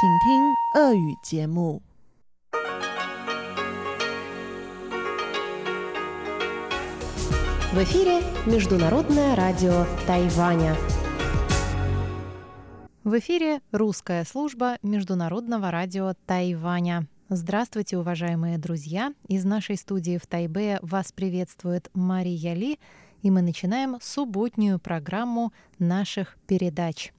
请听俄语节目。 В эфире Международное радио Тайваня. В эфире русская служба Международного радио Тайваня. Здравствуйте, уважаемые друзья! Из нашей студии в Тайбе вас приветствует Мария Ли, и мы начинаем субботнюю программу наших передач.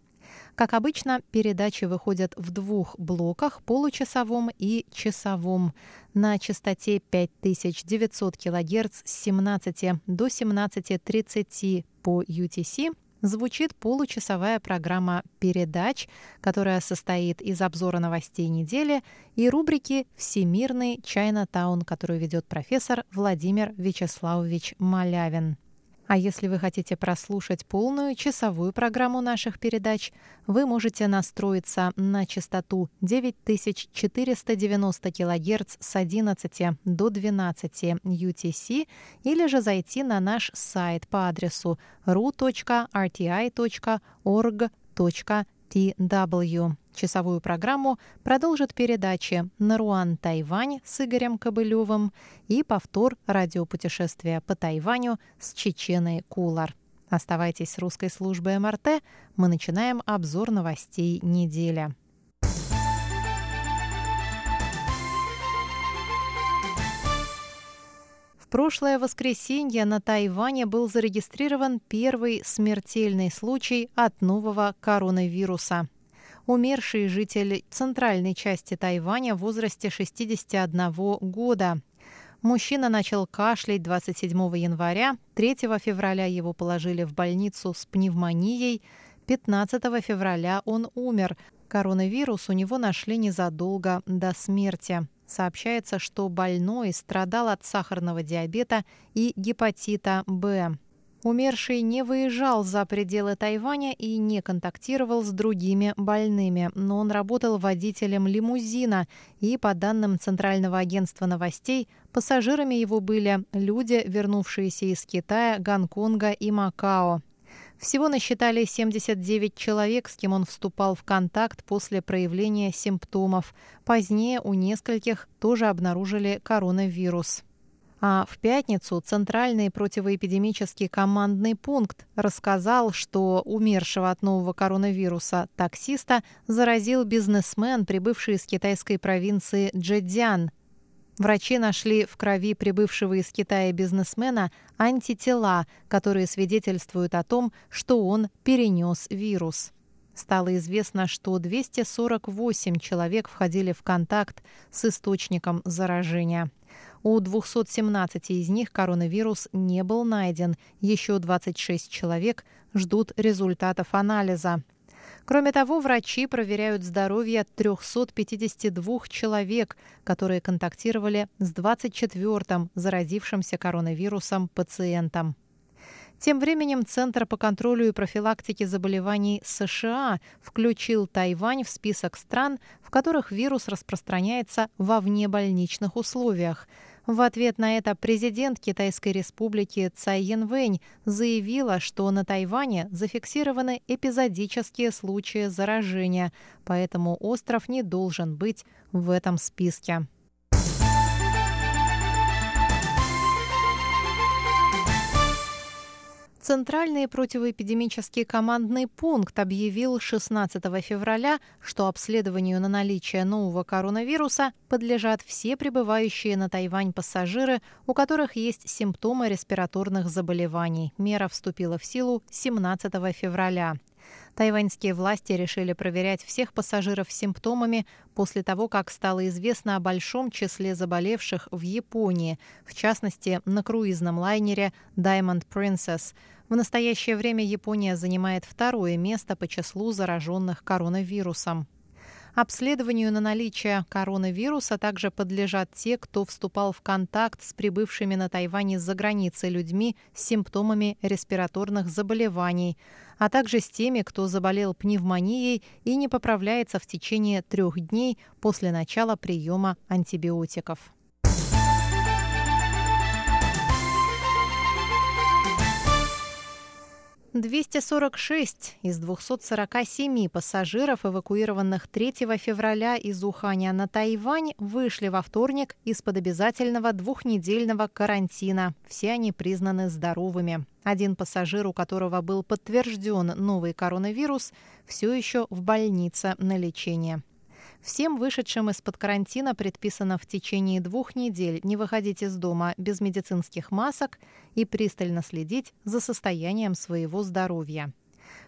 как обычно, передачи выходят в двух блоках – получасовом и часовом. На частоте 5900 кГц с 17 до 17.30 по UTC звучит получасовая программа передач, которая состоит из обзора новостей недели и рубрики «Всемирный Чайна-таун», которую ведет профессор Владимир Вячеславович Малявин. А если вы хотите прослушать полную часовую программу наших передач, вы можете настроиться на частоту 9490 кГц с 11 до 12 UTC или же зайти на наш сайт по адресу ru.rti.org.tw. Часовую программу продолжит передачи «Наруан Тайвань» с Игорем Кобылевым и повтор радиопутешествия по Тайваню с Чеченой Кулар. Оставайтесь с русской службой МРТ. Мы начинаем обзор новостей недели. В прошлое воскресенье на Тайване был зарегистрирован первый смертельный случай от нового коронавируса умерший житель центральной части Тайваня в возрасте 61 года. Мужчина начал кашлять 27 января, 3 февраля его положили в больницу с пневмонией, 15 февраля он умер. Коронавирус у него нашли незадолго до смерти. Сообщается, что больной страдал от сахарного диабета и гепатита Б. Умерший не выезжал за пределы Тайваня и не контактировал с другими больными, но он работал водителем лимузина, и, по данным Центрального агентства новостей, пассажирами его были люди, вернувшиеся из Китая, Гонконга и Макао. Всего насчитали 79 человек, с кем он вступал в контакт после проявления симптомов. Позднее у нескольких тоже обнаружили коронавирус. А в пятницу Центральный противоэпидемический командный пункт рассказал, что умершего от нового коронавируса таксиста заразил бизнесмен, прибывший из китайской провинции Джэцзян. Врачи нашли в крови прибывшего из Китая бизнесмена антитела, которые свидетельствуют о том, что он перенес вирус. Стало известно, что 248 человек входили в контакт с источником заражения. У 217 из них коронавирус не был найден. Еще 26 человек ждут результатов анализа. Кроме того, врачи проверяют здоровье 352 человек, которые контактировали с 24-м заразившимся коронавирусом пациентом. Тем временем Центр по контролю и профилактике заболеваний США включил Тайвань в список стран, в которых вирус распространяется во внебольничных условиях. В ответ на это президент Китайской республики Цай Янвэнь заявила, что на Тайване зафиксированы эпизодические случаи заражения, поэтому остров не должен быть в этом списке. Центральный противоэпидемический командный пункт объявил 16 февраля, что обследованию на наличие нового коронавируса подлежат все прибывающие на Тайвань пассажиры, у которых есть симптомы респираторных заболеваний. Мера вступила в силу 17 февраля. Тайваньские власти решили проверять всех пассажиров с симптомами после того, как стало известно о большом числе заболевших в Японии, в частности, на круизном лайнере Diamond Princess. В настоящее время Япония занимает второе место по числу зараженных коронавирусом. Обследованию на наличие коронавируса также подлежат те, кто вступал в контакт с прибывшими на Тайване за границей людьми с симптомами респираторных заболеваний, а также с теми, кто заболел пневмонией и не поправляется в течение трех дней после начала приема антибиотиков. 246 из 247 пассажиров, эвакуированных 3 февраля из Уханя на Тайвань, вышли во вторник из-под обязательного двухнедельного карантина. Все они признаны здоровыми. Один пассажир, у которого был подтвержден новый коронавирус, все еще в больнице на лечении. Всем вышедшим из-под карантина предписано в течение двух недель не выходить из дома без медицинских масок и пристально следить за состоянием своего здоровья.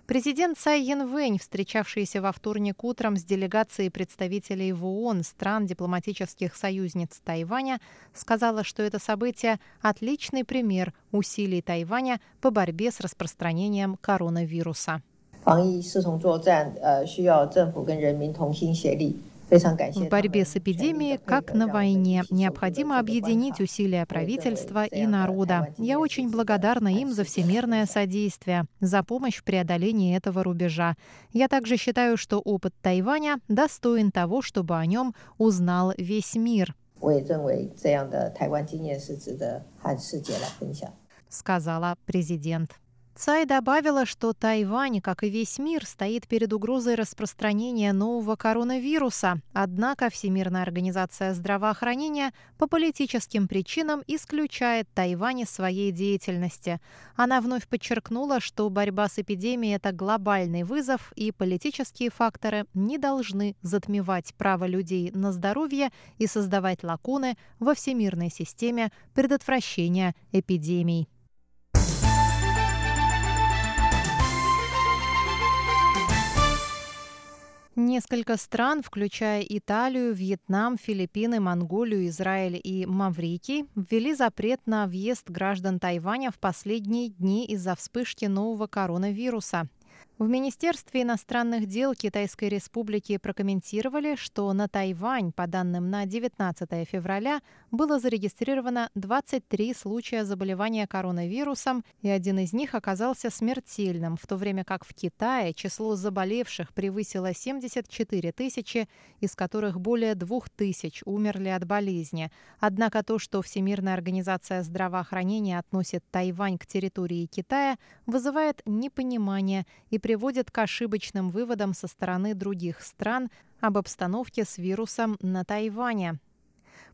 Президент Цай Янвэнь, встречавшийся во вторник утром с делегацией представителей в ООН стран дипломатических союзниц Тайваня, сказала, что это событие – отличный пример усилий Тайваня по борьбе с распространением коронавируса. 防疫视同作战，呃，需要政府跟人民同心协力。В борьбе с эпидемией, как на войне, необходимо объединить усилия правительства и народа. Я очень благодарна им за всемирное содействие, за помощь в преодолении этого рубежа. Я также считаю, что опыт Тайваня достоин того, чтобы о нем узнал весь мир. Сказала президент. Цай добавила, что Тайвань, как и весь мир, стоит перед угрозой распространения нового коронавируса. Однако Всемирная организация здравоохранения по политическим причинам исключает Тайвань из своей деятельности. Она вновь подчеркнула, что борьба с эпидемией – это глобальный вызов, и политические факторы не должны затмевать право людей на здоровье и создавать лакуны во всемирной системе предотвращения эпидемий. Несколько стран, включая Италию, Вьетнам, Филиппины, Монголию, Израиль и Маврикий, ввели запрет на въезд граждан Тайваня в последние дни из-за вспышки нового коронавируса. В Министерстве иностранных дел Китайской Республики прокомментировали, что на Тайвань, по данным на 19 февраля, было зарегистрировано 23 случая заболевания коронавирусом, и один из них оказался смертельным, в то время как в Китае число заболевших превысило 74 тысячи, из которых более 2 тысяч умерли от болезни. Однако то, что Всемирная организация здравоохранения относит Тайвань к территории Китая, вызывает непонимание и приводит к ошибочным выводам со стороны других стран об обстановке с вирусом на Тайване.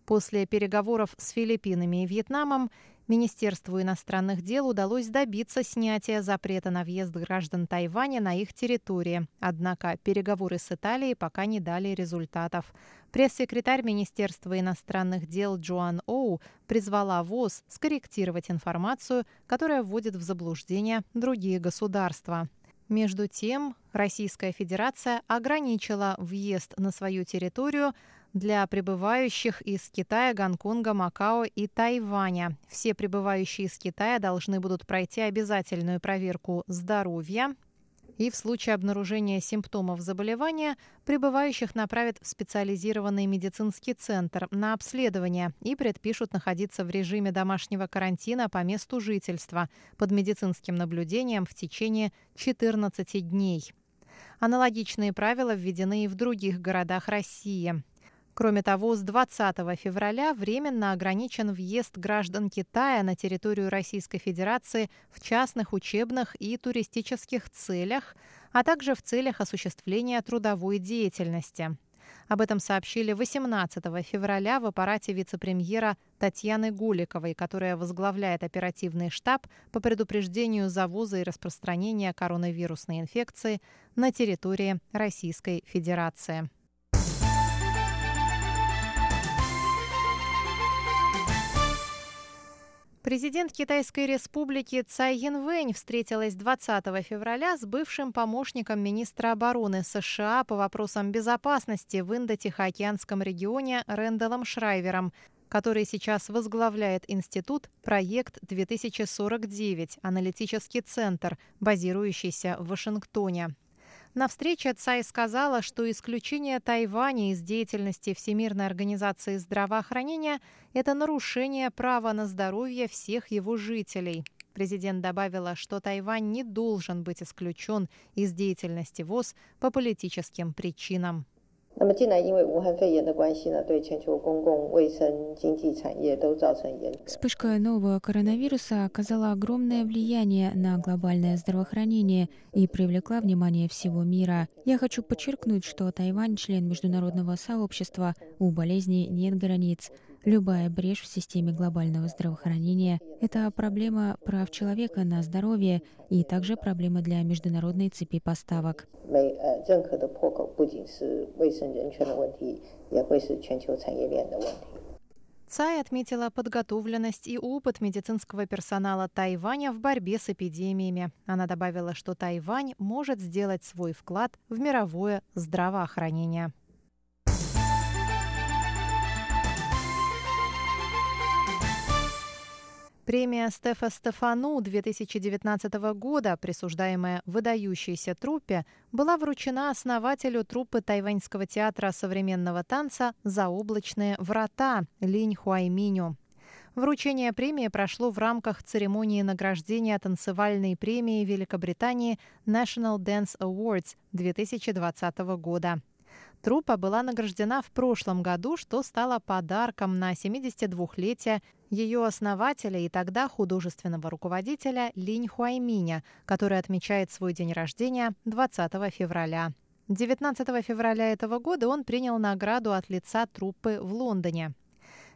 После переговоров с Филиппинами и Вьетнамом Министерству иностранных дел удалось добиться снятия запрета на въезд граждан Тайваня на их территории. Однако переговоры с Италией пока не дали результатов. Пресс-секретарь Министерства иностранных дел Джоан Оу призвала ВОЗ скорректировать информацию, которая вводит в заблуждение другие государства. Между тем, Российская Федерация ограничила въезд на свою территорию для прибывающих из Китая, Гонконга, Макао и Тайваня. Все прибывающие из Китая должны будут пройти обязательную проверку здоровья, и в случае обнаружения симптомов заболевания прибывающих направят в специализированный медицинский центр на обследование и предпишут находиться в режиме домашнего карантина по месту жительства под медицинским наблюдением в течение 14 дней. Аналогичные правила введены и в других городах России. Кроме того, с 20 февраля временно ограничен въезд граждан Китая на территорию Российской Федерации в частных учебных и туристических целях, а также в целях осуществления трудовой деятельности. Об этом сообщили 18 февраля в аппарате вице-премьера Татьяны Гуликовой, которая возглавляет оперативный штаб по предупреждению завоза и распространения коронавирусной инфекции на территории Российской Федерации. Президент Китайской республики Цай Янвэнь встретилась 20 февраля с бывшим помощником министра обороны США по вопросам безопасности в Индо-Тихоокеанском регионе Рэндаллом Шрайвером, который сейчас возглавляет институт «Проект-2049», аналитический центр, базирующийся в Вашингтоне. На встрече Цай сказала, что исключение Тайваня из деятельности Всемирной организации здравоохранения – это нарушение права на здоровье всех его жителей. Президент добавила, что Тайвань не должен быть исключен из деятельности ВОЗ по политическим причинам. 那么近来因为武汉肺炎的关系呢，对全球公共卫生、经济产业都造成严。Вспышка нового коронавируса оказала огромное влияние на глобальное здравоохранение и привлекла внимание всего мира. Я хочу подчеркнуть, что Тайвань член международного сообщества, у болезни нет границ. Любая брешь в системе глобального здравоохранения – это проблема прав человека на здоровье и также проблема для международной цепи поставок. Цай отметила подготовленность и опыт медицинского персонала Тайваня в борьбе с эпидемиями. Она добавила, что Тайвань может сделать свой вклад в мировое здравоохранение. Премия Стефа Стефану 2019 года, присуждаемая выдающейся труппе, была вручена основателю труппы тайваньского театра современного танца «Заоблачные врата» Линь Хуайминю. Вручение премии прошло в рамках церемонии награждения танцевальной премии Великобритании National Dance Awards 2020 года. Труппа была награждена в прошлом году, что стало подарком на 72-летие ее основателя и тогда художественного руководителя Линь Хуайминя, который отмечает свой день рождения 20 февраля. 19 февраля этого года он принял награду от лица труппы в Лондоне.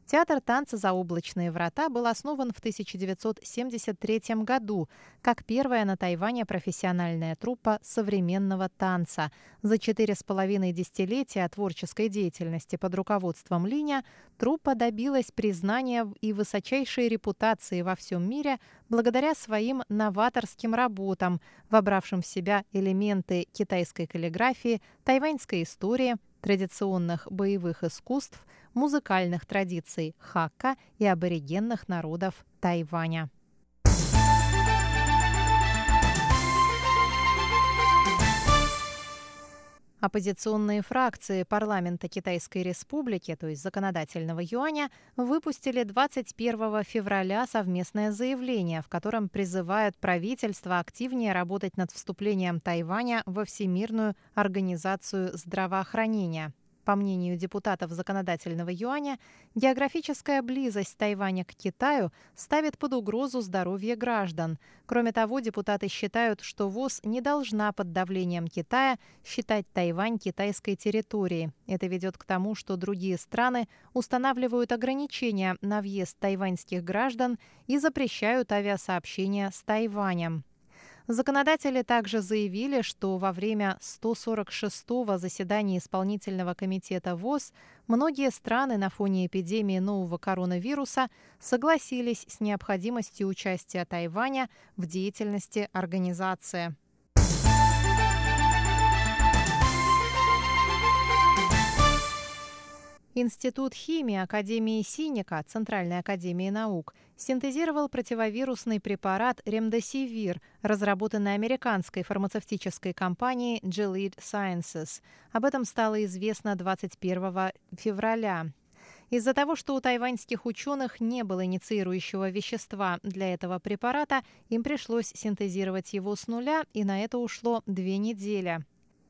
Театр танца «Заоблачные врата» был основан в 1973 году как первая на Тайване профессиональная труппа современного танца. За четыре с половиной десятилетия творческой деятельности под руководством Линя труппа добилась признания и высочайшей репутации во всем мире благодаря своим новаторским работам, вобравшим в себя элементы китайской каллиграфии, тайваньской истории, традиционных боевых искусств, музыкальных традиций хакка и аборигенных народов Тайваня. Оппозиционные фракции парламента Китайской Республики, то есть законодательного юаня, выпустили 21 февраля совместное заявление, в котором призывают правительство активнее работать над вступлением Тайваня во Всемирную организацию здравоохранения. По мнению депутатов законодательного юаня, географическая близость Тайваня к Китаю ставит под угрозу здоровье граждан. Кроме того, депутаты считают, что ВОЗ не должна под давлением Китая считать Тайвань китайской территорией. Это ведет к тому, что другие страны устанавливают ограничения на въезд тайваньских граждан и запрещают авиасообщения с Тайванем. Законодатели также заявили, что во время 146-го заседания исполнительного комитета ВОЗ многие страны на фоне эпидемии нового коронавируса согласились с необходимостью участия Тайваня в деятельности организации. Институт химии Академии Синика Центральной академии наук синтезировал противовирусный препарат ремдесивир, разработанный американской фармацевтической компанией Gilead Sciences. Об этом стало известно 21 февраля. Из-за того, что у тайваньских ученых не было инициирующего вещества для этого препарата, им пришлось синтезировать его с нуля, и на это ушло две недели.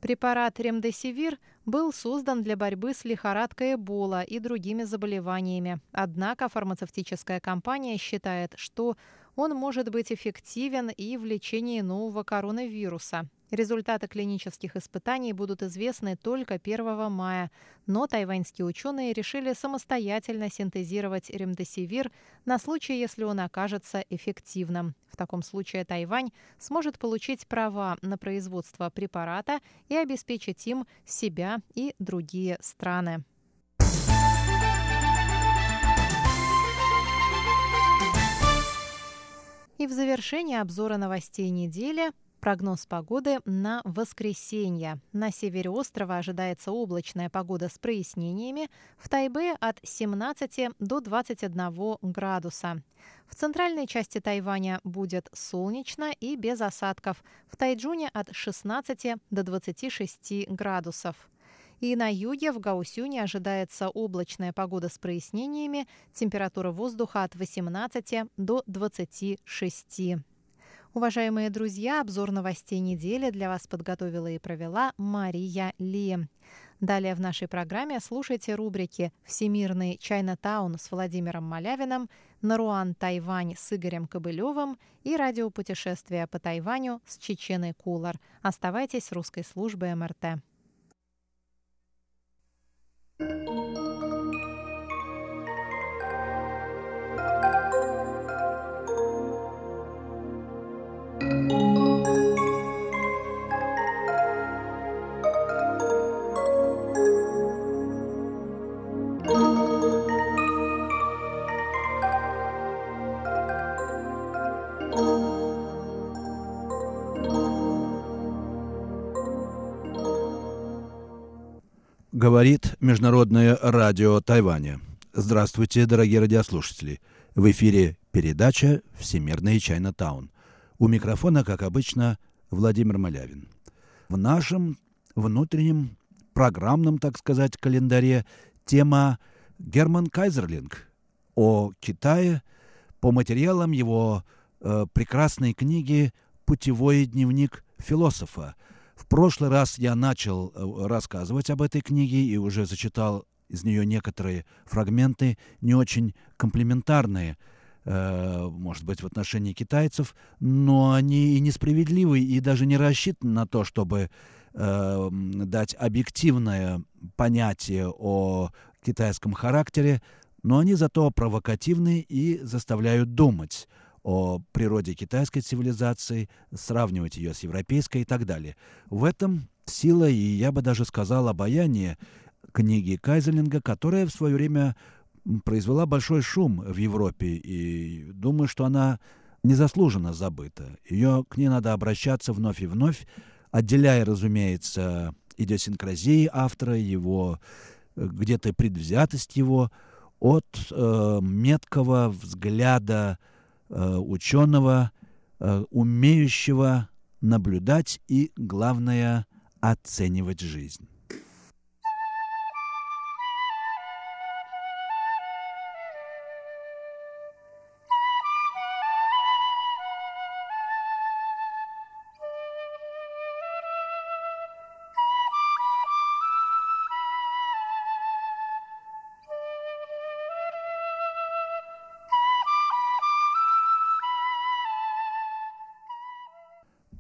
Препарат ремдесивир был создан для борьбы с лихорадкой Эбола и другими заболеваниями. Однако фармацевтическая компания считает, что он может быть эффективен и в лечении нового коронавируса. Результаты клинических испытаний будут известны только 1 мая, но тайваньские ученые решили самостоятельно синтезировать ремдесивир на случай, если он окажется эффективным. В таком случае Тайвань сможет получить права на производство препарата и обеспечить им себя и другие страны. И в завершении обзора новостей недели Прогноз погоды на воскресенье. На севере острова ожидается облачная погода с прояснениями. В Тайбе от 17 до 21 градуса. В центральной части Тайваня будет солнечно и без осадков. В Тайджуне от 16 до 26 градусов. И на юге в Гаусюне ожидается облачная погода с прояснениями. Температура воздуха от 18 до 26. Уважаемые друзья, обзор новостей недели для вас подготовила и провела Мария Ли. Далее в нашей программе слушайте рубрики «Всемирный Чайнатаун» с Владимиром Малявиным, «Наруан Тайвань» с Игорем Кобылевым и радиопутешествия по Тайваню с Чеченой Кулар. Оставайтесь с русской службой МРТ. Говорит Международное радио Тайваня. Здравствуйте, дорогие радиослушатели. В эфире передача «Всемирный Чайна-таун». У микрофона, как обычно, Владимир Малявин. В нашем внутреннем программном, так сказать, календаре тема Герман Кайзерлинг о Китае по материалам его э, прекрасной книги «Путевой дневник философа», в прошлый раз я начал э, рассказывать об этой книге и уже зачитал из нее некоторые фрагменты, не очень комплементарные, э, может быть, в отношении китайцев, но они и несправедливы, и даже не рассчитаны на то, чтобы э, дать объективное понятие о китайском характере, но они зато провокативны и заставляют думать о природе китайской цивилизации, сравнивать ее с европейской и так далее. В этом сила и, я бы даже сказал, обаяние книги Кайзелинга, которая в свое время произвела большой шум в Европе, и думаю, что она незаслуженно забыта. Ее к ней надо обращаться вновь и вновь, отделяя, разумеется, идиосинкразии автора, его э, где-то предвзятость его от э, меткого взгляда ученого, э, умеющего наблюдать и, главное, оценивать жизнь.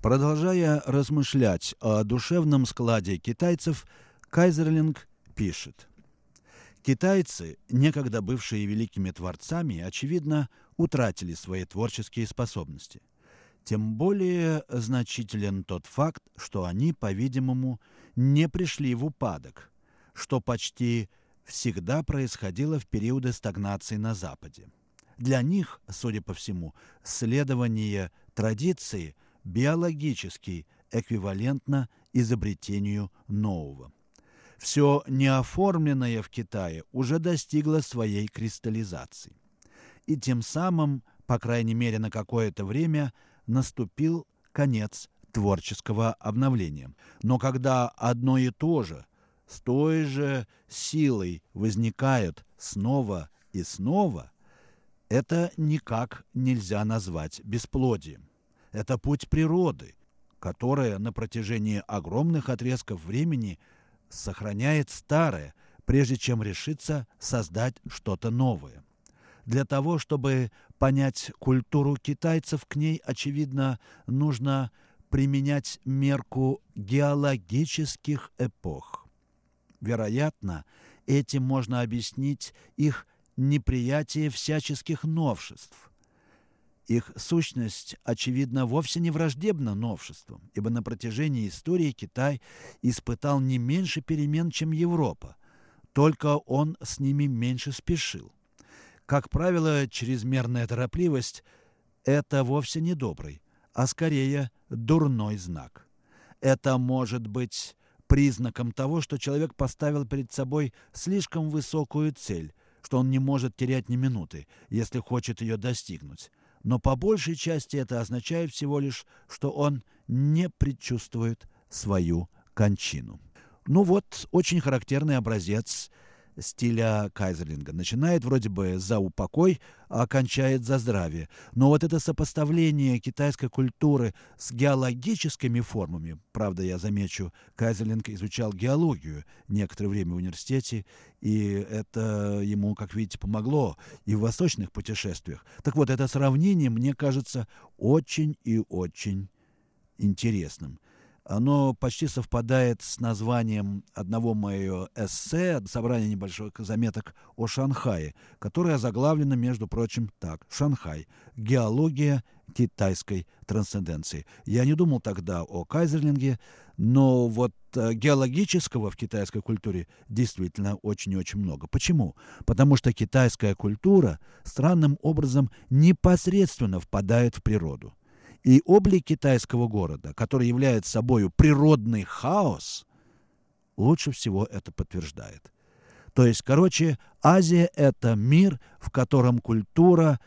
Продолжая размышлять о душевном складе китайцев, Кайзерлинг пишет. Китайцы, некогда бывшие великими творцами, очевидно, утратили свои творческие способности. Тем более значителен тот факт, что они, по-видимому, не пришли в упадок, что почти всегда происходило в периоды стагнации на Западе. Для них, судя по всему, следование традиции – биологически эквивалентно изобретению нового. Все неоформленное в Китае уже достигло своей кристаллизации. И тем самым, по крайней мере на какое-то время, наступил конец творческого обновления. Но когда одно и то же с той же силой возникает снова и снова, это никак нельзя назвать бесплодием. Это путь природы, которая на протяжении огромных отрезков времени сохраняет старое, прежде чем решиться создать что-то новое. Для того, чтобы понять культуру китайцев, к ней, очевидно, нужно применять мерку геологических эпох. Вероятно, этим можно объяснить их неприятие всяческих новшеств – их сущность, очевидно, вовсе не враждебна новшествам, ибо на протяжении истории Китай испытал не меньше перемен, чем Европа, только он с ними меньше спешил. Как правило, чрезмерная торопливость – это вовсе не добрый, а скорее дурной знак. Это может быть признаком того, что человек поставил перед собой слишком высокую цель, что он не может терять ни минуты, если хочет ее достигнуть но по большей части это означает всего лишь, что он не предчувствует свою кончину. Ну вот, очень характерный образец стиля Кайзерлинга. Начинает вроде бы за упокой, а кончает за здравие. Но вот это сопоставление китайской культуры с геологическими формами, правда, я замечу, Кайзерлинг изучал геологию некоторое время в университете, и это ему, как видите, помогло и в восточных путешествиях. Так вот, это сравнение мне кажется очень и очень интересным. Оно почти совпадает с названием одного моего эссе, собрания небольших заметок о Шанхае, которое заглавлено, между прочим, так. Шанхай. Геология китайской трансценденции. Я не думал тогда о Кайзерлинге, но вот э, геологического в китайской культуре действительно очень и очень много. Почему? Потому что китайская культура странным образом непосредственно впадает в природу. И облик китайского города, который является собой природный хаос, лучше всего это подтверждает. То есть, короче, Азия – это мир, в котором культура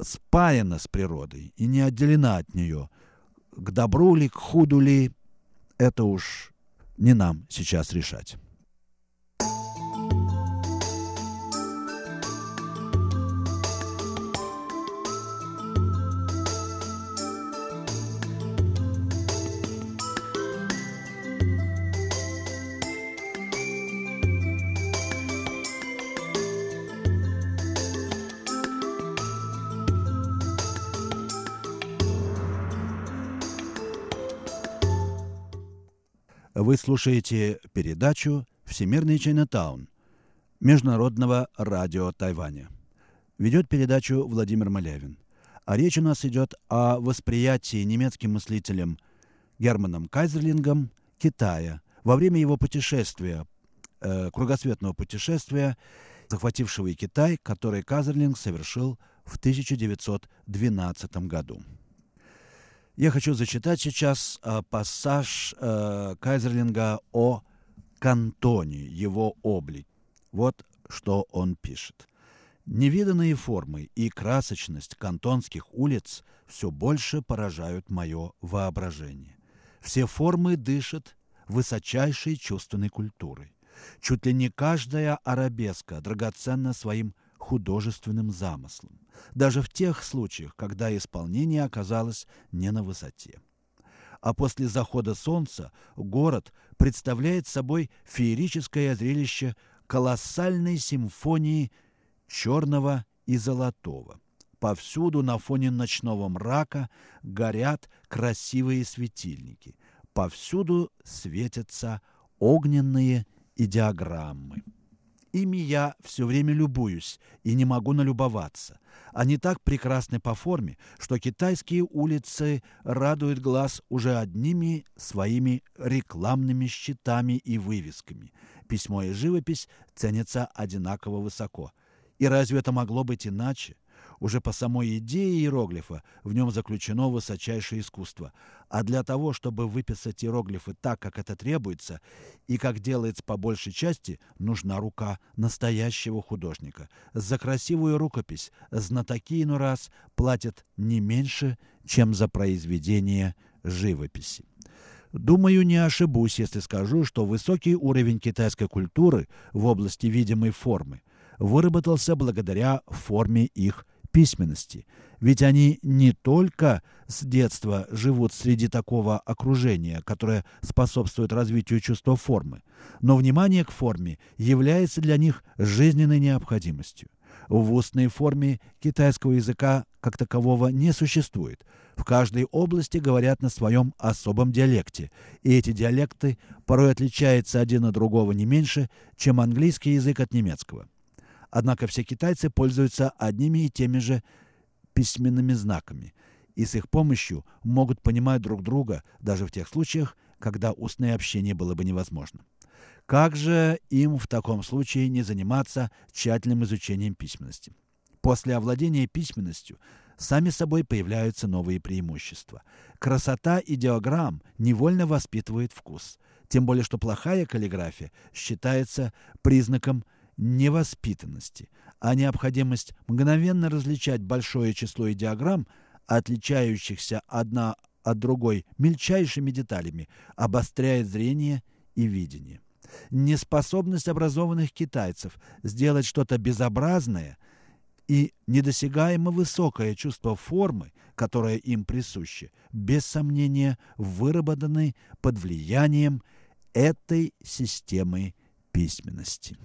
спаяна с природой и не отделена от нее. К добру ли, к худу ли – это уж не нам сейчас решать. Вы слушаете передачу «Всемирный Чайнатаун» Международного радио Тайваня. Ведет передачу Владимир Малявин. А речь у нас идет о восприятии немецким мыслителем Германом Кайзерлингом Китая во время его путешествия, э, кругосветного путешествия, захватившего и Китай, который Кайзерлинг совершил в 1912 году. Я хочу зачитать сейчас э, пассаж э, Кайзерлинга о кантоне, его облик. Вот что он пишет. Невиданные формы и красочность кантонских улиц все больше поражают мое воображение. Все формы дышат высочайшей чувственной культурой. Чуть ли не каждая арабеска драгоценна своим художественным замыслом, даже в тех случаях, когда исполнение оказалось не на высоте. А после захода солнца город представляет собой феерическое зрелище колоссальной симфонии черного и золотого. Повсюду на фоне ночного мрака горят красивые светильники. Повсюду светятся огненные идеограммы. Ими я все время любуюсь и не могу налюбоваться. Они так прекрасны по форме, что китайские улицы радуют глаз уже одними своими рекламными щитами и вывесками. Письмо и живопись ценятся одинаково высоко. И разве это могло быть иначе? Уже по самой идее иероглифа в нем заключено высочайшее искусство. А для того, чтобы выписать иероглифы так, как это требуется, и как делается по большей части, нужна рука настоящего художника. За красивую рукопись знатоки иной раз платят не меньше, чем за произведение живописи. Думаю, не ошибусь, если скажу, что высокий уровень китайской культуры в области видимой формы выработался благодаря форме их письменности. Ведь они не только с детства живут среди такого окружения, которое способствует развитию чувства формы, но внимание к форме является для них жизненной необходимостью. В устной форме китайского языка как такового не существует. В каждой области говорят на своем особом диалекте, и эти диалекты порой отличаются один от другого не меньше, чем английский язык от немецкого. Однако все китайцы пользуются одними и теми же письменными знаками, и с их помощью могут понимать друг друга даже в тех случаях, когда устное общение было бы невозможно. Как же им в таком случае не заниматься тщательным изучением письменности? После овладения письменностью сами собой появляются новые преимущества. Красота идеограмм невольно воспитывает вкус. Тем более, что плохая каллиграфия считается признаком невоспитанности, а необходимость мгновенно различать большое число идиограмм, отличающихся одна от другой мельчайшими деталями, обостряет зрение и видение. Неспособность образованных китайцев сделать что-то безобразное и недосягаемо высокое чувство формы, которое им присуще, без сомнения выработаны под влиянием этой системы письменности.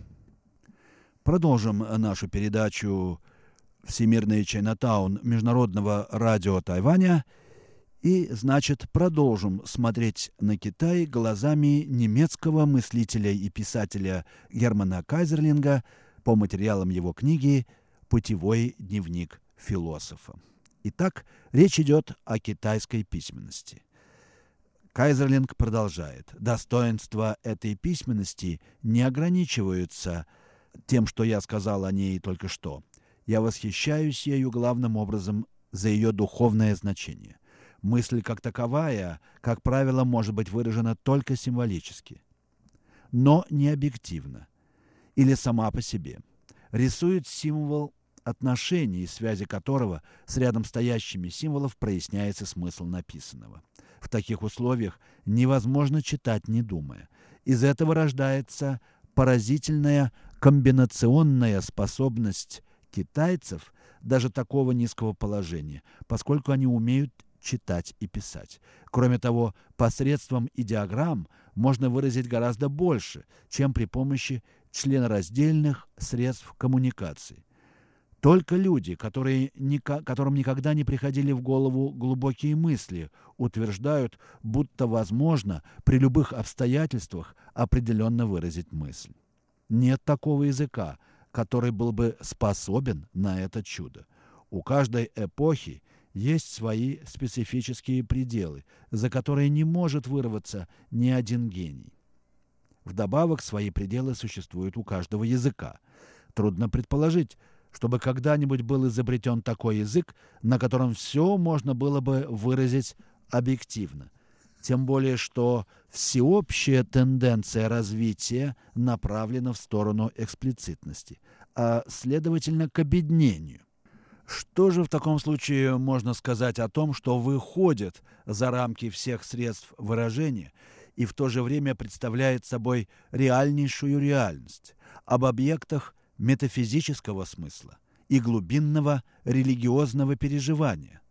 Продолжим нашу передачу «Всемирный Чайнатаун» Международного радио Тайваня и, значит, продолжим смотреть на Китай глазами немецкого мыслителя и писателя Германа Кайзерлинга по материалам его книги «Путевой дневник философа». Итак, речь идет о китайской письменности. Кайзерлинг продолжает. Достоинства этой письменности не ограничиваются тем, что я сказал о ней только что. Я восхищаюсь ею главным образом за ее духовное значение. Мысль как таковая, как правило, может быть выражена только символически, но не объективно или сама по себе. Рисует символ отношений, связи которого с рядом стоящими символов проясняется смысл написанного. В таких условиях невозможно читать, не думая. Из этого рождается поразительная комбинационная способность китайцев даже такого низкого положения, поскольку они умеют читать и писать. Кроме того, посредством идеограмм можно выразить гораздо больше, чем при помощи членораздельных средств коммуникации. Только люди, которые, которым никогда не приходили в голову глубокие мысли, утверждают, будто возможно при любых обстоятельствах определенно выразить мысль. Нет такого языка, который был бы способен на это чудо. У каждой эпохи есть свои специфические пределы, за которые не может вырваться ни один гений. Вдобавок, свои пределы существуют у каждого языка. Трудно предположить, чтобы когда-нибудь был изобретен такой язык, на котором все можно было бы выразить объективно тем более что всеобщая тенденция развития направлена в сторону эксплицитности, а следовательно к обеднению. Что же в таком случае можно сказать о том, что выходит за рамки всех средств выражения и в то же время представляет собой реальнейшую реальность, об объектах метафизического смысла и глубинного религиозного переживания?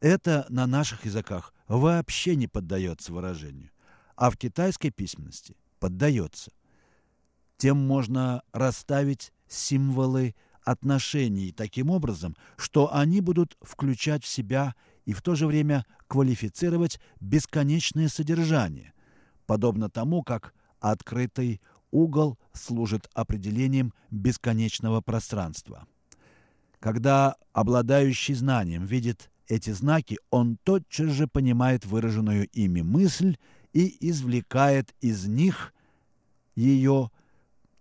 Это на наших языках вообще не поддается выражению, а в китайской письменности поддается. Тем можно расставить символы отношений таким образом, что они будут включать в себя и в то же время квалифицировать бесконечное содержание, подобно тому, как открытый угол служит определением бесконечного пространства. Когда обладающий знанием видит эти знаки, он тотчас же понимает выраженную ими мысль и извлекает из них ее,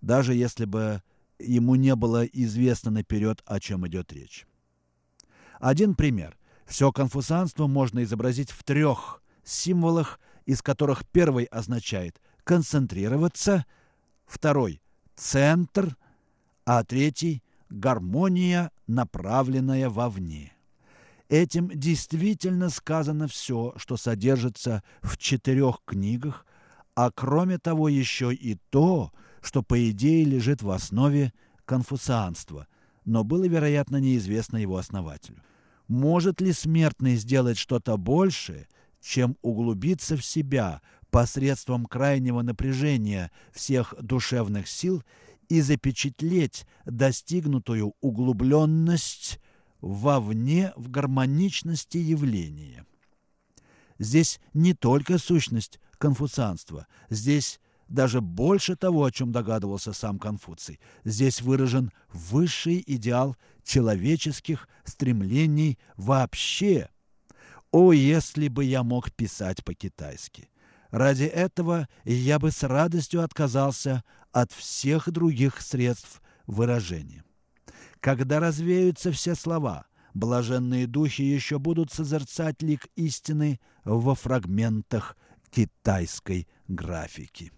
даже если бы ему не было известно наперед, о чем идет речь. Один пример. Все конфусанство можно изобразить в трех символах, из которых первый означает «концентрироваться», второй – «центр», а третий – «гармония, направленная вовне». Этим действительно сказано все, что содержится в четырех книгах, а кроме того еще и то, что по идее лежит в основе конфуцианства, но было, вероятно, неизвестно его основателю. Может ли смертный сделать что-то большее, чем углубиться в себя посредством крайнего напряжения всех душевных сил и запечатлеть достигнутую углубленность вовне в гармоничности явления. Здесь не только сущность конфуцианства, здесь даже больше того, о чем догадывался сам Конфуций. Здесь выражен высший идеал человеческих стремлений вообще. О, если бы я мог писать по-китайски! Ради этого я бы с радостью отказался от всех других средств выражения. Когда развеются все слова, блаженные духи еще будут созерцать лик истины во фрагментах китайской графики.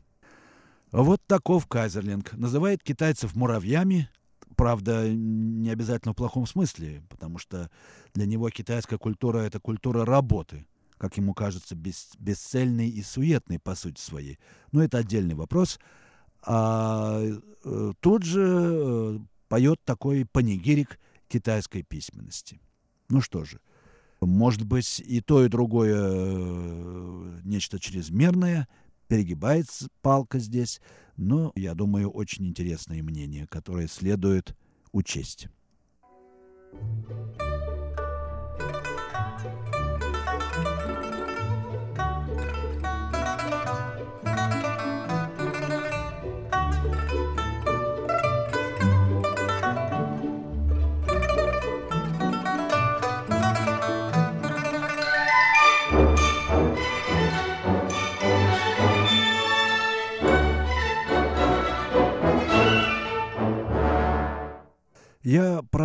Вот таков Кайзерлинг. Называет китайцев муравьями, правда, не обязательно в плохом смысле, потому что для него китайская культура – это культура работы, как ему кажется, бес, бесцельной и суетной по сути своей. Но это отдельный вопрос – а э, тут же э, поет такой панигирик китайской письменности. Ну что же, может быть, и то, и другое э, нечто чрезмерное, перегибается палка здесь, но, я думаю, очень интересное мнение, которое следует учесть.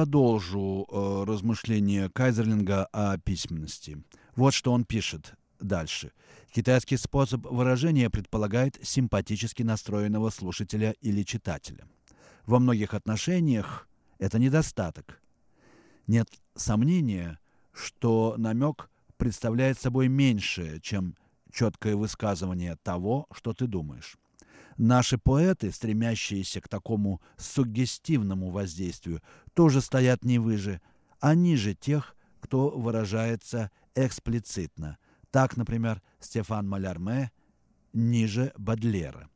Продолжу э, размышления Кайзерлинга о письменности. Вот что он пишет дальше. Китайский способ выражения предполагает симпатически настроенного слушателя или читателя. Во многих отношениях это недостаток. Нет сомнения, что намек представляет собой меньшее, чем четкое высказывание того, что ты думаешь. Наши поэты, стремящиеся к такому суггестивному воздействию, тоже стоят не выше, а ниже тех, кто выражается эксплицитно. Так, например, Стефан Малярме ниже Бадлера.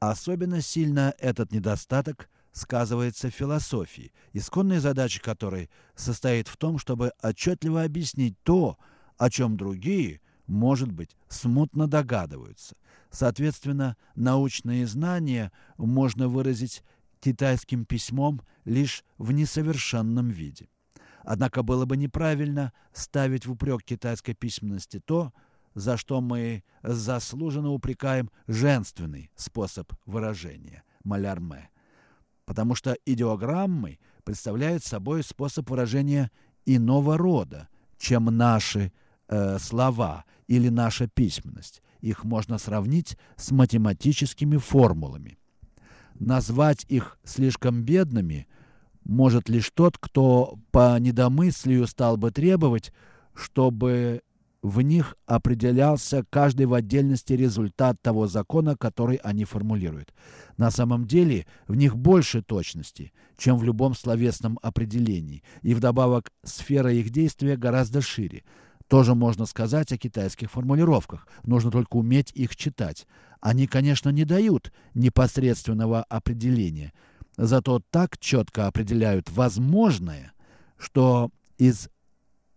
Особенно сильно этот недостаток сказывается в философии, исконная задача которой состоит в том, чтобы отчетливо объяснить то, о чем другие, может быть, смутно догадываются. Соответственно, научные знания можно выразить китайским письмом лишь в несовершенном виде. Однако было бы неправильно ставить в упрек китайской письменности то, за что мы заслуженно упрекаем женственный способ выражения – малярме. Потому что идеограммы представляют собой способ выражения иного рода, чем наши э, слова или наша письменность. Их можно сравнить с математическими формулами. Назвать их слишком бедными может лишь тот, кто по недомыслию стал бы требовать, чтобы в них определялся каждый в отдельности результат того закона, который они формулируют. На самом деле в них больше точности, чем в любом словесном определении, и вдобавок сфера их действия гораздо шире – тоже можно сказать о китайских формулировках, нужно только уметь их читать. Они, конечно, не дают непосредственного определения, зато так четко определяют возможное, что из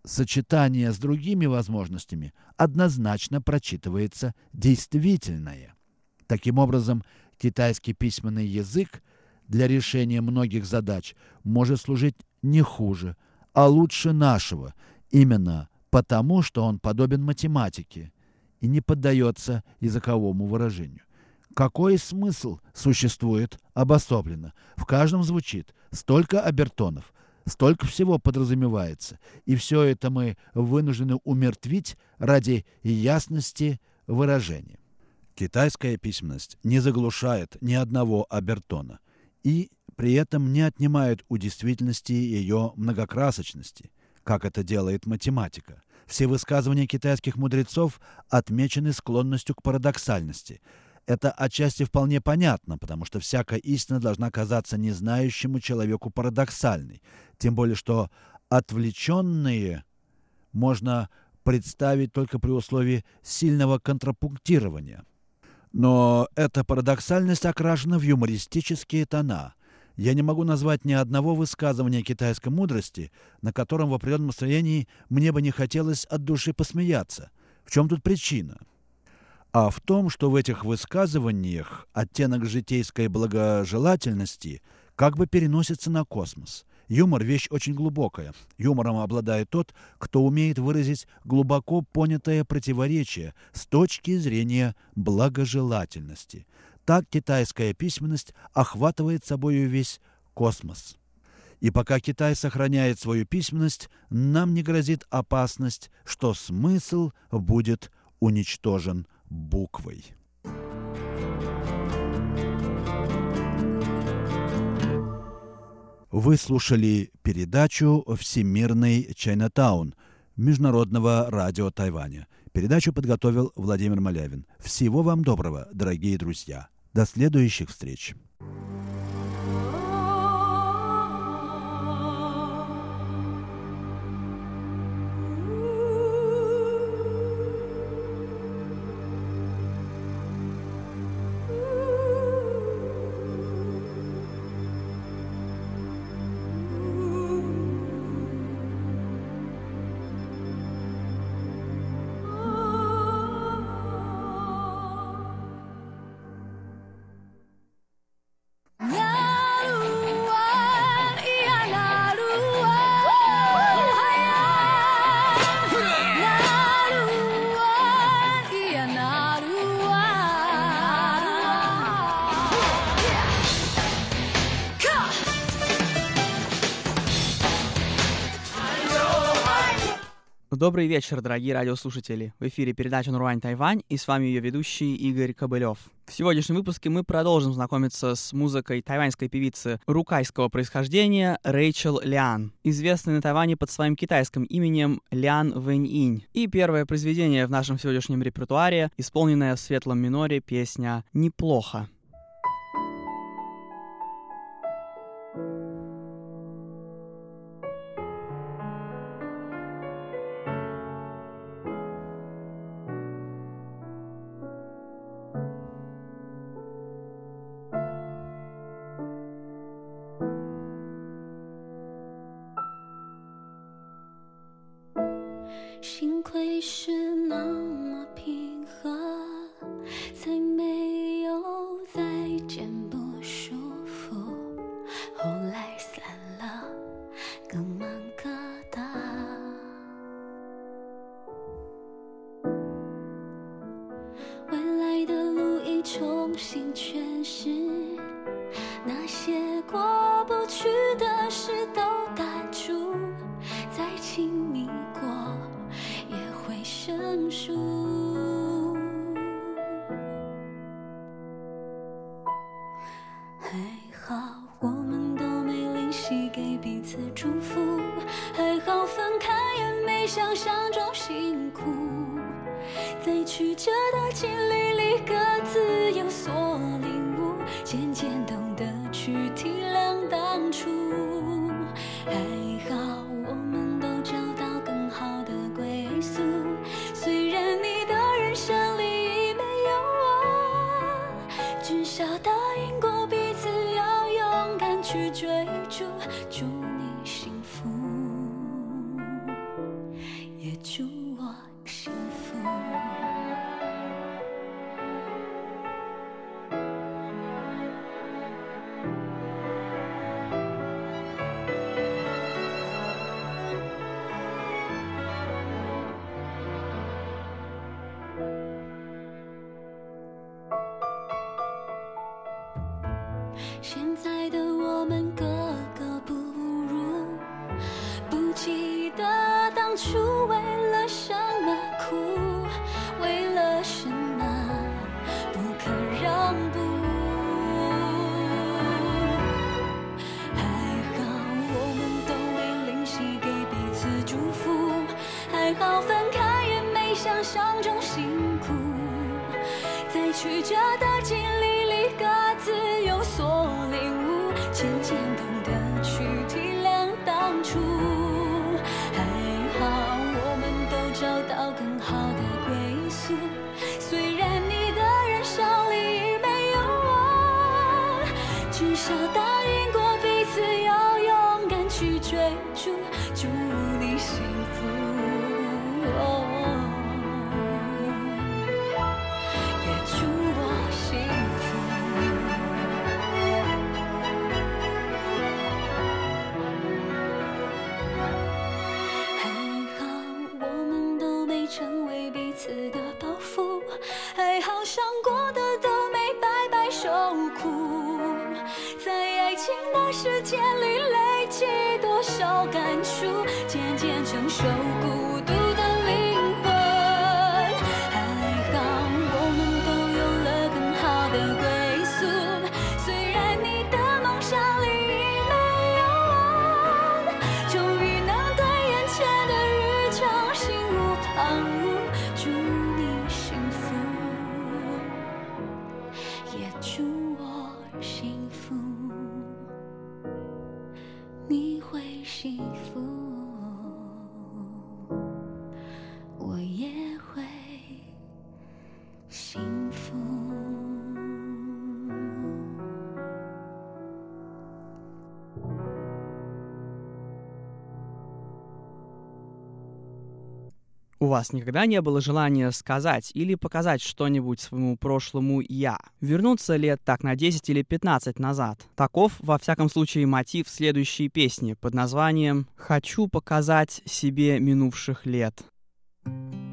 сочетания с другими возможностями однозначно прочитывается действительное. Таким образом, китайский письменный язык для решения многих задач может служить не хуже, а лучше нашего, именно потому что он подобен математике и не поддается языковому выражению. Какой смысл существует обособленно? В каждом звучит столько обертонов, столько всего подразумевается, и все это мы вынуждены умертвить ради ясности выражения. Китайская письменность не заглушает ни одного обертона и при этом не отнимает у действительности ее многокрасочности, как это делает математика. Все высказывания китайских мудрецов отмечены склонностью к парадоксальности. Это отчасти вполне понятно, потому что всякая истина должна казаться незнающему человеку парадоксальной. Тем более, что отвлеченные можно представить только при условии сильного контрапунктирования. Но эта парадоксальность окрашена в юмористические тона – я не могу назвать ни одного высказывания китайской мудрости, на котором в определенном настроении мне бы не хотелось от души посмеяться. В чем тут причина? А в том, что в этих высказываниях оттенок житейской благожелательности как бы переносится на космос. Юмор – вещь очень глубокая. Юмором обладает тот, кто умеет выразить глубоко понятое противоречие с точки зрения благожелательности. Так китайская письменность охватывает собою весь космос. И пока Китай сохраняет свою письменность, нам не грозит опасность, что смысл будет уничтожен буквой. Вы слушали передачу «Всемирный Чайнатаун» Международного радио Тайваня. Передачу подготовил Владимир Малявин. Всего вам доброго, дорогие друзья! До следующих встреч! Добрый вечер, дорогие радиослушатели. В эфире передача «Нурвань Тайвань» и с вами ее ведущий Игорь Кобылев. В сегодняшнем выпуске мы продолжим знакомиться с музыкой тайваньской певицы рукайского происхождения Рэйчел Лян, известной на Тайване под своим китайским именем Лян Вэнь Инь. И первое произведение в нашем сегодняшнем репертуаре, исполненное в светлом миноре песня «Неплохо». 手 У вас никогда не было желания сказать или показать что-нибудь своему прошлому «я»? Вернуться лет так на 10 или 15 назад? Таков, во всяком случае, мотив следующей песни под названием «Хочу показать себе минувших лет». 样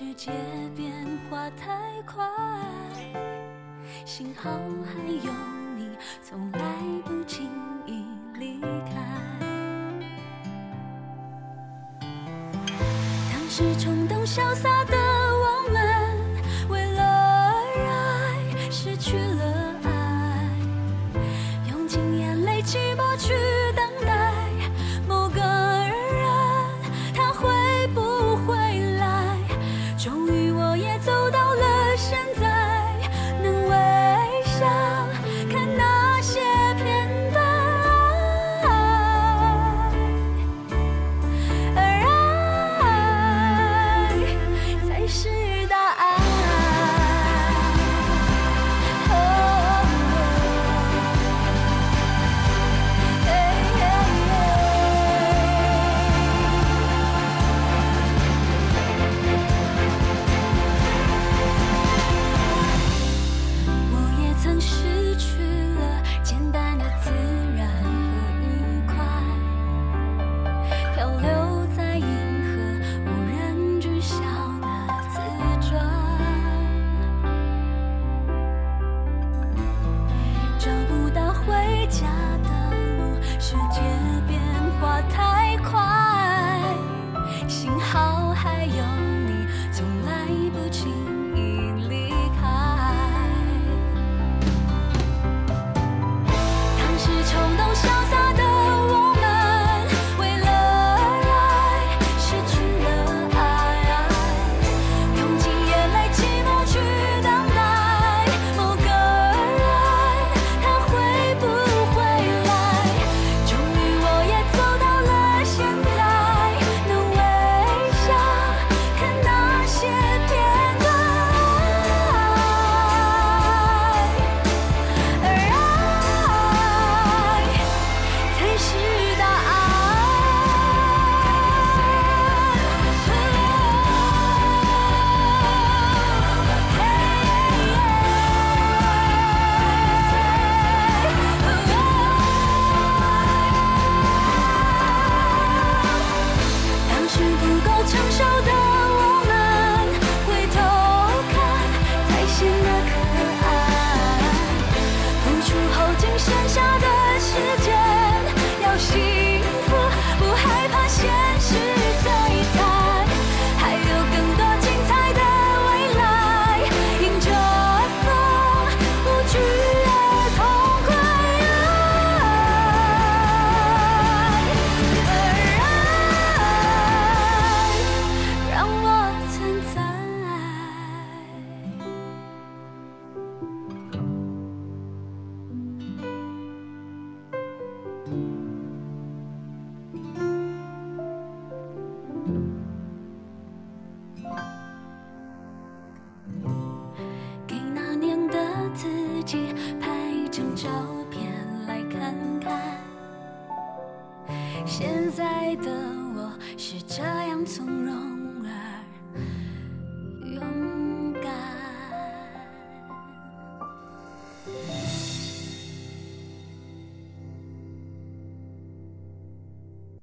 世界变化太快幸好还有你从来不轻易离开当时冲动消散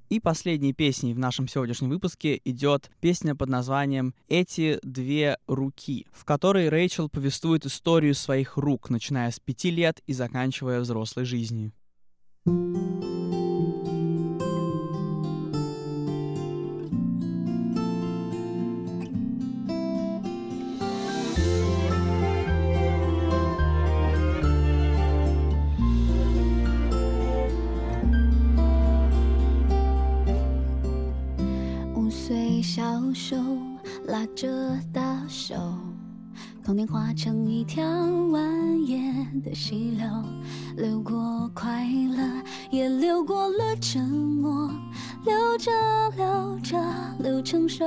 И последней песней в нашем сегодняшнем выпуске идет песня под названием «Эти две руки», в которой Рэйчел повествует историю своих рук, начиная с пяти лет и заканчивая взрослой жизнью. 五化成一条蜿蜒的溪流，流过快乐，也流过了沉默，流着流着流成熟。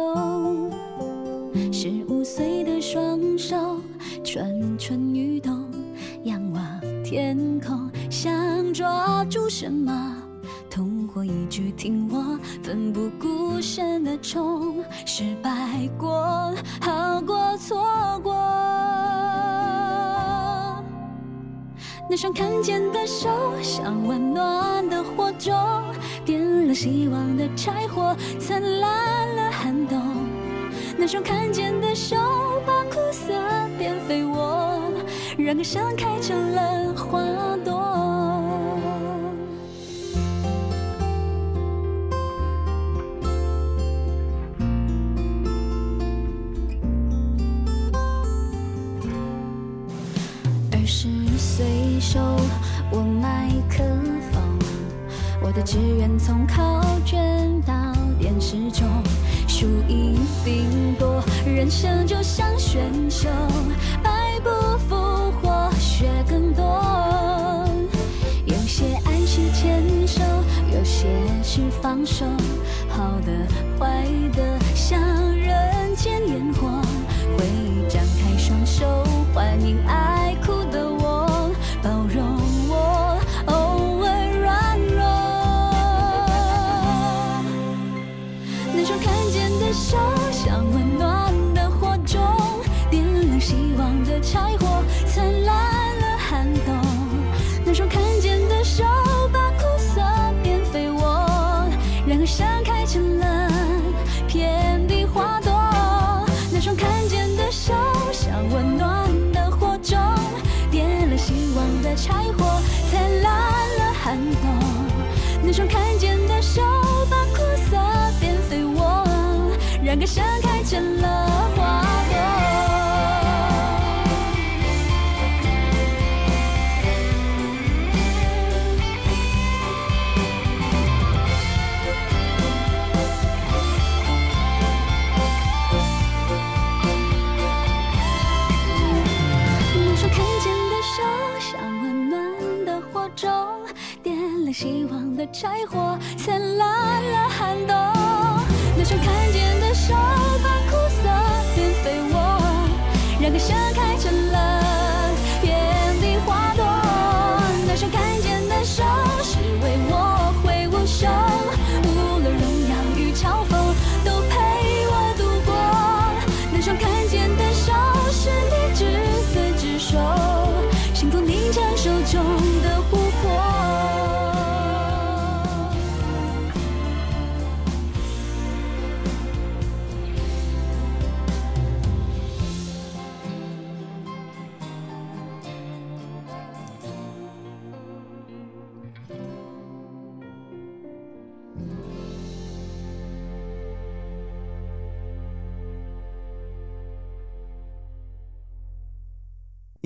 十五岁的双手蠢蠢欲动，仰望天空，想抓住什么？通过一句听我奋不顾身的冲，失败过好过错过。那双看见的手，像温暖的火种，点了希望的柴火，灿烂了寒冬。那双看见的手，把苦涩变肥沃，让感伤开成了花朵。手握麦克风，我的志愿从考卷到电视中，输赢并多，人生就像选秀，盛开成了花朵。你说看见的手，像温暖的火种，点亮希望的柴火，灿烂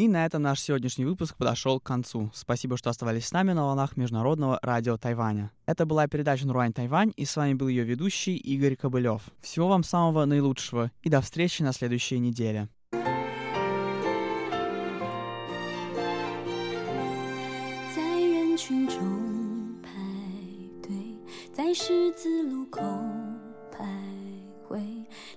И на этом наш сегодняшний выпуск подошел к концу. Спасибо, что оставались с нами на волнах Международного радио Тайваня. Это была передача «Нуруань Тайвань», и с вами был ее ведущий Игорь Кобылев. Всего вам самого наилучшего, и до встречи на следующей неделе. 在人群中排队，在十字路口徘徊，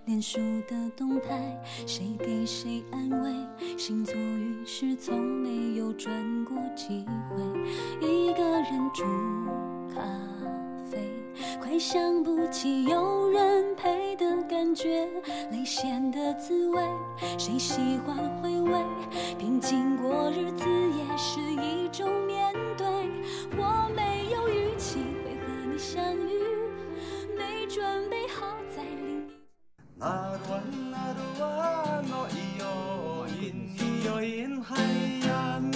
脸书的动态，谁给谁安慰？星座运势从没有转过几回，一个人煮咖啡，快想不起有人陪的感觉，泪咸的滋味，谁喜欢回味？平静过日子也是一种面对。我没有预期会和你相遇，没准备 아관나루와 너 이어인 이어인 하얀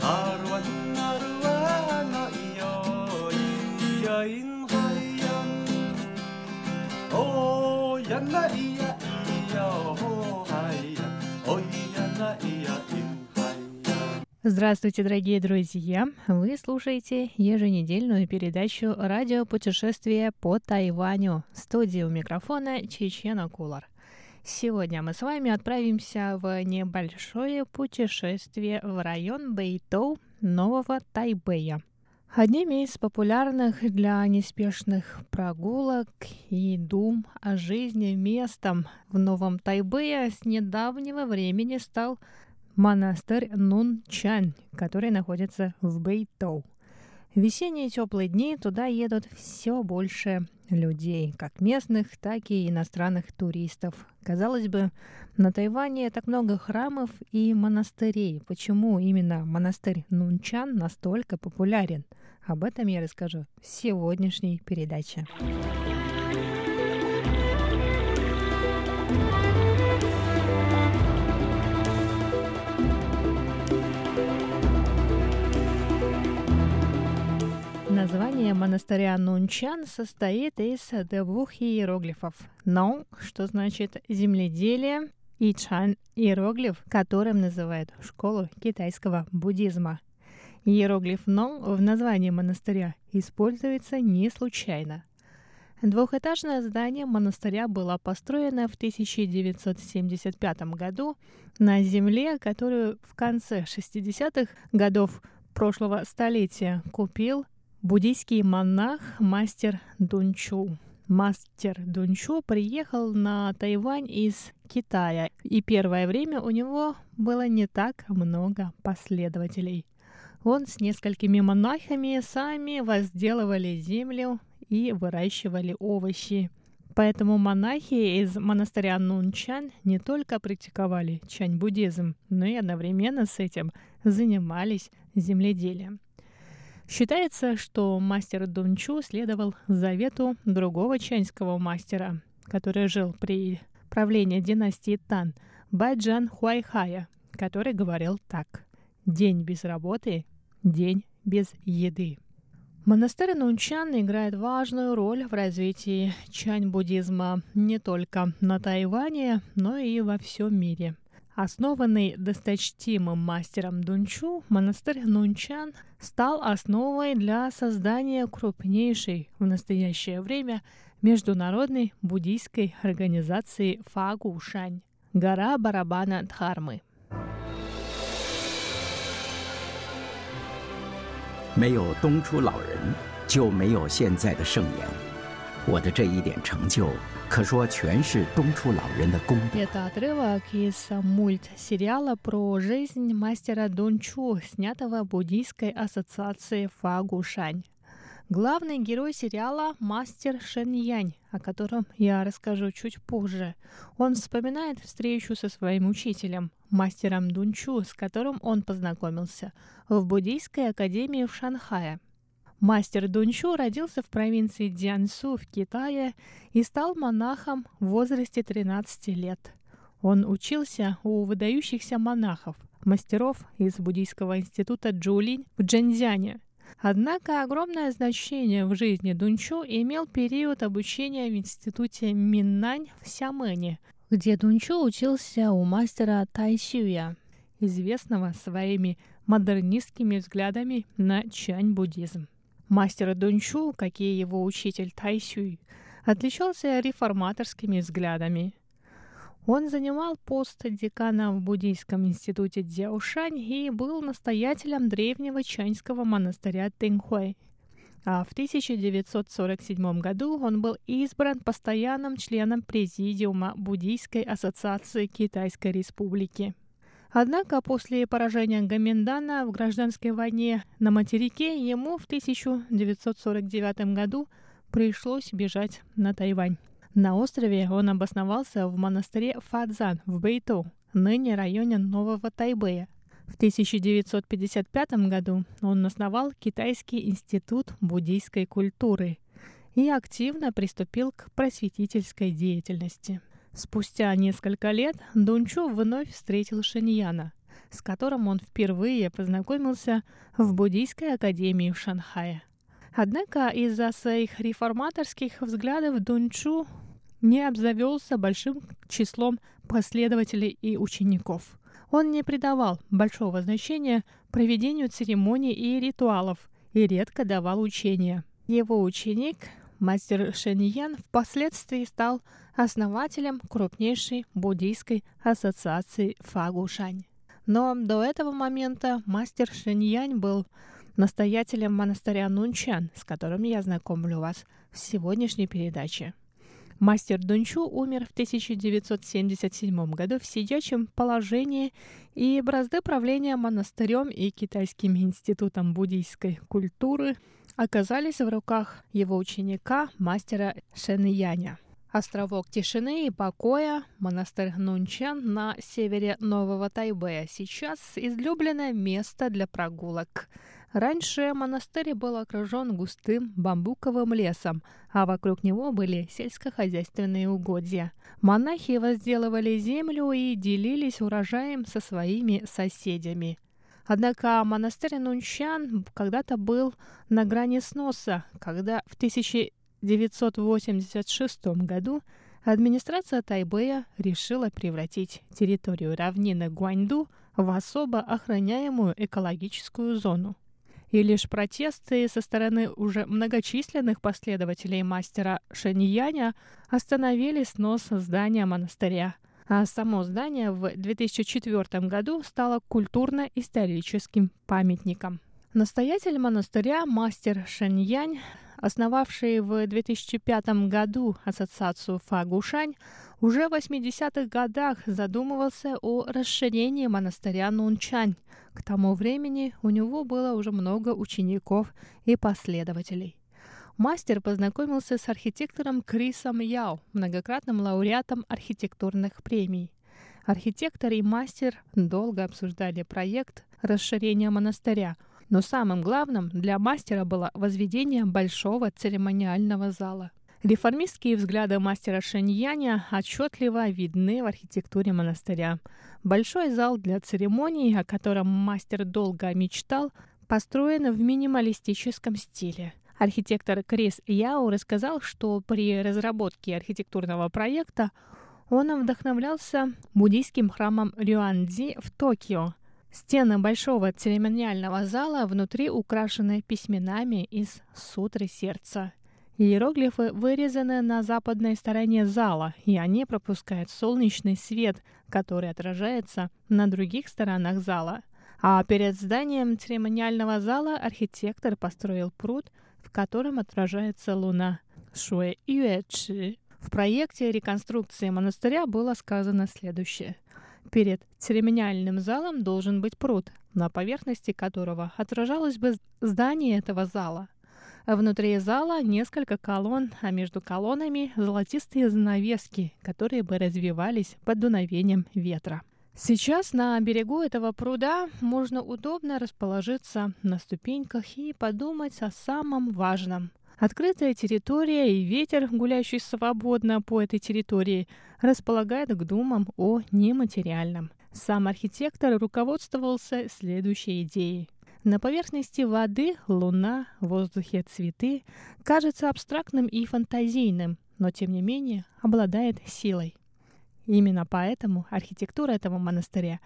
아관나루와 너 이어인 이어인 하얀 오얀나 이 Здравствуйте, дорогие друзья! Вы слушаете еженедельную передачу «Радио путешествия по Тайваню» в студии у микрофона Чечена Кулар. Сегодня мы с вами отправимся в небольшое путешествие в район Бэйтоу Нового Тайбэя. Одним из популярных для неспешных прогулок и дум о жизни местом в Новом Тайбэе с недавнего времени стал монастырь Нунчань, который находится в Бэйтоу. В весенние теплые дни туда едут все больше людей, как местных, так и иностранных туристов. Казалось бы, на Тайване так много храмов и монастырей. Почему именно монастырь Нунчан настолько популярен? Об этом я расскажу в сегодняшней передаче. Название монастыря Нунчан состоит из двух иероглифов. Нон, что значит земледелие, и Чан – иероглиф, которым называют школу китайского буддизма. Иероглиф Нон в названии монастыря используется не случайно. Двухэтажное здание монастыря было построено в 1975 году на земле, которую в конце 60-х годов прошлого столетия купил буддийский монах мастер Дунчу. Мастер Дунчу приехал на Тайвань из Китая, и первое время у него было не так много последователей. Он с несколькими монахами сами возделывали землю и выращивали овощи. Поэтому монахи из монастыря Нунчан не только практиковали чань-буддизм, но и одновременно с этим занимались земледелием. Считается, что мастер Дунчу следовал завету другого чаньского мастера, который жил при правлении династии Тан, Байджан Хуайхая, который говорил так «День без работы, день без еды». Монастырь Нунчан играет важную роль в развитии чань-буддизма не только на Тайване, но и во всем мире. Основанный досточтимым мастером Дунчу, монастырь Нунчан стал основой для создания крупнейшей в настоящее время международной буддийской организации Фагушань – гора барабана Дхармы. 没有东出老人，就没有现在的圣言。 我的这一点成就，可说全是东出老人的功德。 Это отрывок из мультсериала про жизнь мастера Дунчу, снятого буддийской ассоциацией Фагушань. Главный герой сериала — мастер Шен Янь, о котором я расскажу чуть позже. Он вспоминает встречу со своим учителем, мастером Дунчу, с которым он познакомился в буддийской академии в Шанхае. Мастер Дунчу родился в провинции Дзянсу в Китае и стал монахом в возрасте 13 лет. Он учился у выдающихся монахов, мастеров из буддийского института Джулинь в Джэньцзяне. Однако огромное значение в жизни Дунчу имел период обучения в институте Миннань в Сямэне, где Дунчу учился у мастера Тайсюя, известного своими модернистскими взглядами на чань-буддизм. Мастер Дунчу, как и его учитель Тайсюй, отличался реформаторскими взглядами. Он занимал пост декана в буддийском институте Дзяошань и был настоятелем древнего чаньского монастыря Тэньхуэй. А в 1947 году он был избран постоянным членом Президиума Буддийской ассоциации Китайской Республики. Однако после поражения Гаминдана в гражданской войне на материке ему в 1949 году пришлось бежать на Тайвань. На острове он обосновался в монастыре Фадзан в Бейту, ныне районе Нового Тайбэя. В 1955 году он основал Китайский институт буддийской культуры и активно приступил к просветительской деятельности. Спустя несколько лет Дунчу вновь встретил Шэньяна, с которым он впервые познакомился в буддийской академии в Шанхае. Однако из-за своих реформаторских взглядов Дунчу не обзавелся большим числом последователей и учеников. Он не придавал большого значения проведению церемоний и ритуалов и редко давал учения. Его ученик, мастер Шэньян, впоследствии стал основателем крупнейшей буддийской ассоциации Фагушань. Но до этого момента мастер Шэньянь был настоятелем монастыря Нунчан, с которым я знакомлю вас в сегодняшней передаче. Мастер Дунчу умер в 1977 году в сидячем положении, и бразды правления монастырем и Китайским институтом буддийской культуры оказались в руках его ученика, мастера Шэньяня. Островок тишины и покоя, монастырь Нунчан на севере Нового Тайбэя, сейчас излюбленное место для прогулок – Раньше монастырь был окружен густым бамбуковым лесом, а вокруг него были сельскохозяйственные угодья. Монахи возделывали землю и делились урожаем со своими соседями. Однако монастырь Нунчан когда-то был на грани сноса, когда в 1986 году администрация Тайбэя решила превратить территорию равнины Гуаньду в особо охраняемую экологическую зону и лишь протесты со стороны уже многочисленных последователей мастера Шэньяня остановили снос здания монастыря. А само здание в 2004 году стало культурно-историческим памятником. Настоятель монастыря мастер Шэньянь, основавший в 2005 году ассоциацию Фагушань, уже в 80-х годах задумывался о расширении монастыря Нунчань. К тому времени у него было уже много учеников и последователей. Мастер познакомился с архитектором Крисом Яо, многократным лауреатом архитектурных премий. Архитектор и мастер долго обсуждали проект расширения монастыря, но самым главным для мастера было возведение большого церемониального зала – Реформистские взгляды мастера Шэньяня отчетливо видны в архитектуре монастыря. Большой зал для церемоний, о котором мастер долго мечтал, построен в минималистическом стиле. Архитектор Крис Яо рассказал, что при разработке архитектурного проекта он вдохновлялся буддийским храмом Рюанди в Токио. Стены большого церемониального зала внутри украшены письменами из сутры сердца. Иероглифы вырезаны на западной стороне зала, и они пропускают солнечный свет, который отражается на других сторонах зала. А перед зданием церемониального зала архитектор построил пруд, в котором отражается луна. Шуэ Юэчи. В проекте реконструкции монастыря было сказано следующее. Перед церемониальным залом должен быть пруд, на поверхности которого отражалось бы здание этого зала – Внутри зала несколько колонн, а между колоннами золотистые занавески, которые бы развивались под дуновением ветра. Сейчас на берегу этого пруда можно удобно расположиться на ступеньках и подумать о самом важном. Открытая территория и ветер, гуляющий свободно по этой территории, располагает к думам о нематериальном. Сам архитектор руководствовался следующей идеей. На поверхности воды луна, в воздухе цветы кажется абстрактным и фантазийным, но тем не менее обладает силой. Именно поэтому архитектура этого монастыря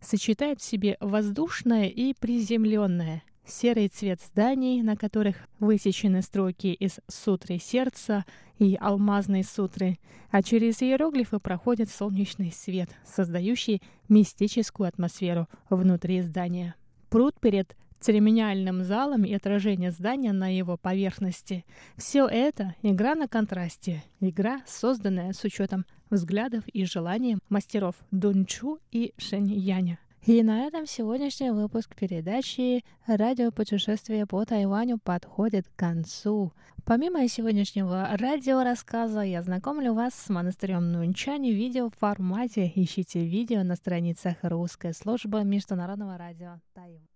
сочетает в себе воздушное и приземленное, серый цвет зданий, на которых высечены строки из сутры сердца и алмазной сутры, а через иероглифы проходит солнечный свет, создающий мистическую атмосферу внутри здания. Пруд перед церемониальным залом и отражение здания на его поверхности. Все это — игра на контрасте, игра, созданная с учетом взглядов и желаний мастеров Дунчу и Шэньяня. И на этом сегодняшний выпуск передачи «Радиопутешествие по Тайваню» подходит к концу. Помимо сегодняшнего радиорассказа, я знакомлю вас с монастырем Нунчань в видеоформате. Ищите видео на страницах русской службы Международного радио Тайвань.